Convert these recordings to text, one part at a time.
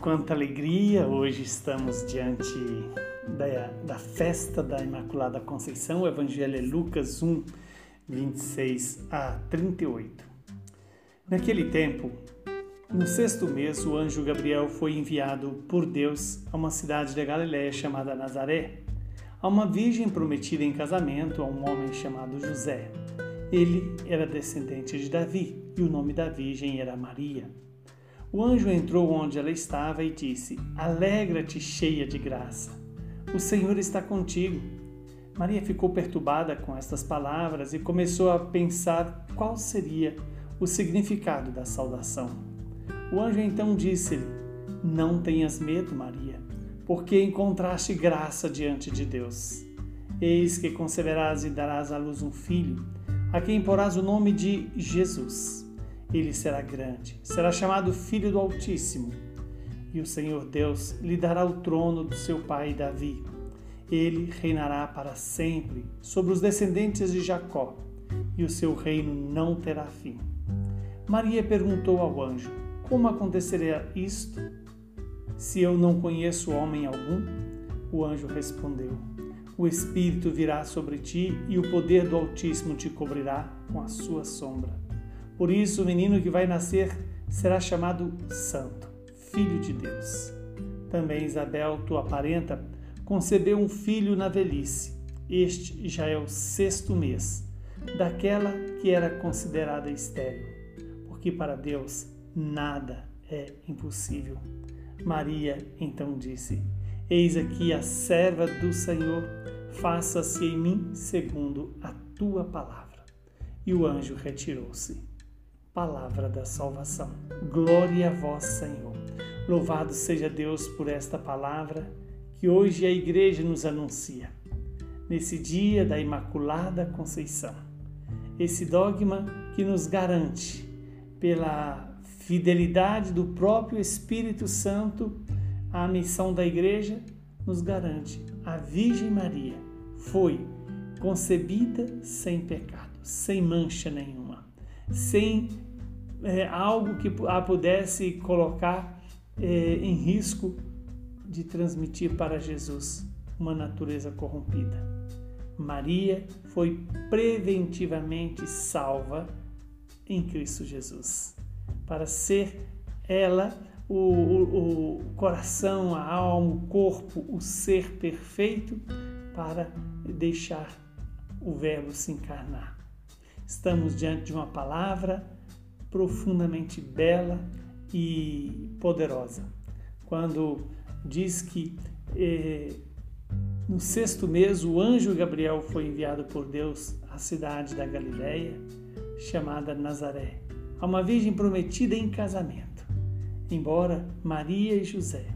quanta alegria! Hoje estamos diante da, da festa da Imaculada Conceição. O Evangelho é Lucas 1, 26 a 38. Naquele tempo, no sexto mês, o anjo Gabriel foi enviado por Deus a uma cidade da Galiléia chamada Nazaré, a uma virgem prometida em casamento a um homem chamado José. Ele era descendente de Davi e o nome da virgem era Maria. O anjo entrou onde ela estava e disse: Alegra-te, cheia de graça. O Senhor está contigo. Maria ficou perturbada com estas palavras e começou a pensar qual seria o significado da saudação. O anjo então disse-lhe: Não tenhas medo, Maria, porque encontraste graça diante de Deus. Eis que conceberás e darás à luz um filho, a quem porás o nome de Jesus ele será grande, será chamado Filho do Altíssimo. E o Senhor Deus lhe dará o trono do seu pai Davi. Ele reinará para sempre sobre os descendentes de Jacó, e o seu reino não terá fim. Maria perguntou ao anjo: Como acontecerá isto? Se eu não conheço homem algum? O anjo respondeu: O Espírito virá sobre ti e o poder do Altíssimo te cobrirá com a sua sombra. Por isso, o menino que vai nascer será chamado Santo, Filho de Deus. Também Isabel, tua parenta, concebeu um filho na velhice. Este já é o sexto mês, daquela que era considerada estéril, porque para Deus nada é impossível. Maria então disse: Eis aqui a serva do Senhor, faça-se em mim segundo a tua palavra. E o anjo retirou-se palavra da salvação. Glória a vós, Senhor. Louvado seja Deus por esta palavra que hoje a Igreja nos anuncia, nesse dia da Imaculada Conceição. Esse dogma que nos garante, pela fidelidade do próprio Espírito Santo, à missão da Igreja, nos garante a Virgem Maria foi concebida sem pecado, sem mancha nenhuma, sem é, algo que a pudesse colocar é, em risco de transmitir para Jesus uma natureza corrompida. Maria foi preventivamente salva em Cristo Jesus, para ser ela o, o, o, coração, a alma, o corpo, o ser perfeito para deixar o Verbo se encarnar. Estamos diante de uma palavra profundamente bela e poderosa. Quando diz que eh, no sexto mês o anjo Gabriel foi enviado por Deus à cidade da Galiléia, chamada Nazaré, a uma virgem prometida em casamento. Embora Maria e José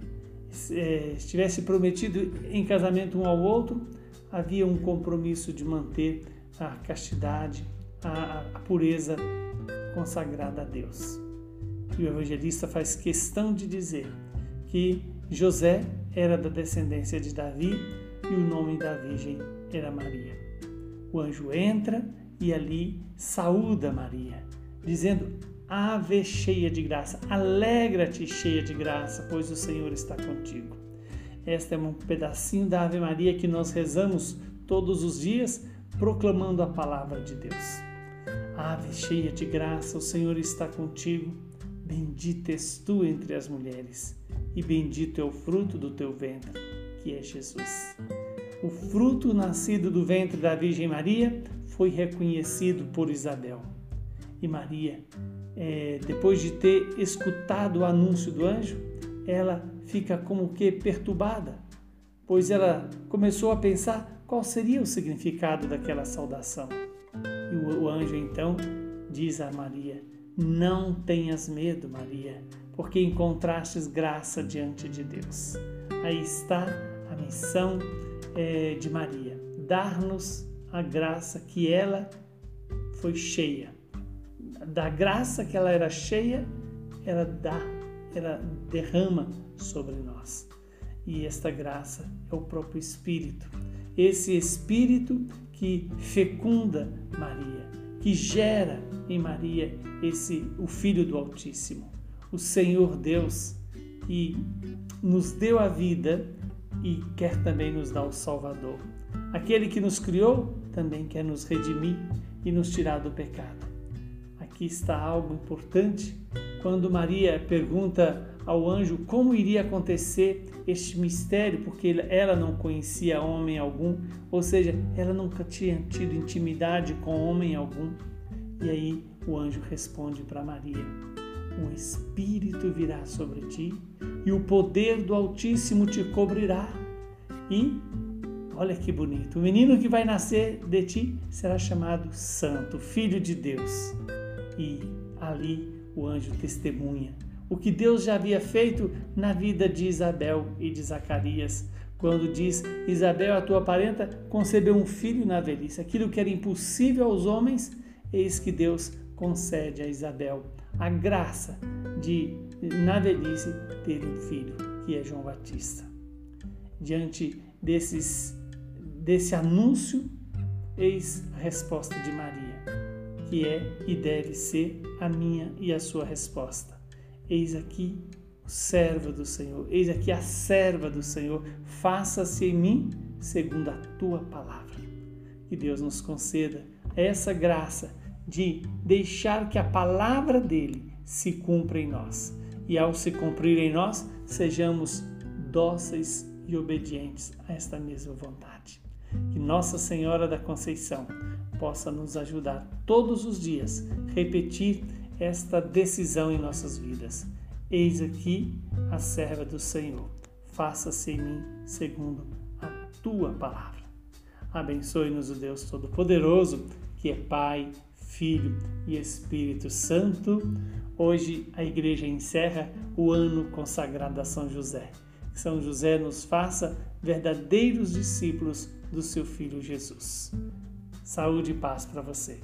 eh, estivessem prometidos em casamento um ao outro, havia um compromisso de manter a castidade, a, a pureza consagrada a Deus. E o evangelista faz questão de dizer que José era da descendência de Davi e o nome da virgem era Maria. O anjo entra e ali saúda Maria, dizendo: Ave cheia de graça, alegra-te cheia de graça, pois o Senhor está contigo. Este é um pedacinho da Ave Maria que nós rezamos todos os dias, proclamando a palavra de Deus. Ave cheia de graça, o Senhor está contigo. Bendita és tu entre as mulheres, e bendito é o fruto do teu ventre, que é Jesus. O fruto nascido do ventre da Virgem Maria foi reconhecido por Isabel. E Maria, é, depois de ter escutado o anúncio do anjo, ela fica como que perturbada, pois ela começou a pensar qual seria o significado daquela saudação. E o anjo então diz a Maria: Não tenhas medo, Maria, porque encontrastes graça diante de Deus. Aí está a missão é, de Maria: dar-nos a graça que ela foi cheia. Da graça que ela era cheia, ela dá, ela derrama sobre nós. E esta graça é o próprio Espírito. Esse Espírito que fecunda Maria, que gera em Maria esse o Filho do Altíssimo, o Senhor Deus e nos deu a vida e quer também nos dar o Salvador. Aquele que nos criou também quer nos redimir e nos tirar do pecado. Aqui está algo importante quando Maria pergunta ao anjo como iria acontecer este mistério, porque ela não conhecia homem algum, ou seja, ela nunca tinha tido intimidade com homem algum. E aí o anjo responde para Maria: Um espírito virá sobre ti e o poder do Altíssimo te cobrirá. E olha que bonito, o menino que vai nascer de ti será chamado Santo, Filho de Deus. E ali o anjo testemunha o que Deus já havia feito na vida de Isabel e de Zacarias, quando diz: Isabel, a tua parenta, concebeu um filho na velhice. Aquilo que era impossível aos homens, eis que Deus concede a Isabel a graça de, na velhice, ter um filho, que é João Batista. Diante desses, desse anúncio, eis a resposta de Maria, que é e deve ser a minha e a sua resposta. Eis aqui o servo do Senhor, eis aqui a serva do Senhor, faça-se em mim segundo a tua palavra. Que Deus nos conceda essa graça de deixar que a palavra dele se cumpra em nós. E ao se cumprir em nós, sejamos dóceis e obedientes a esta mesma vontade. Que Nossa Senhora da Conceição possa nos ajudar todos os dias, repetir esta decisão em nossas vidas. Eis aqui a serva do Senhor. Faça-se em mim segundo a tua palavra. Abençoe-nos o Deus Todo-Poderoso, que é Pai, Filho e Espírito Santo. Hoje a igreja encerra o ano consagrado a São José. Que São José nos faça verdadeiros discípulos do seu filho Jesus. Saúde e paz para você.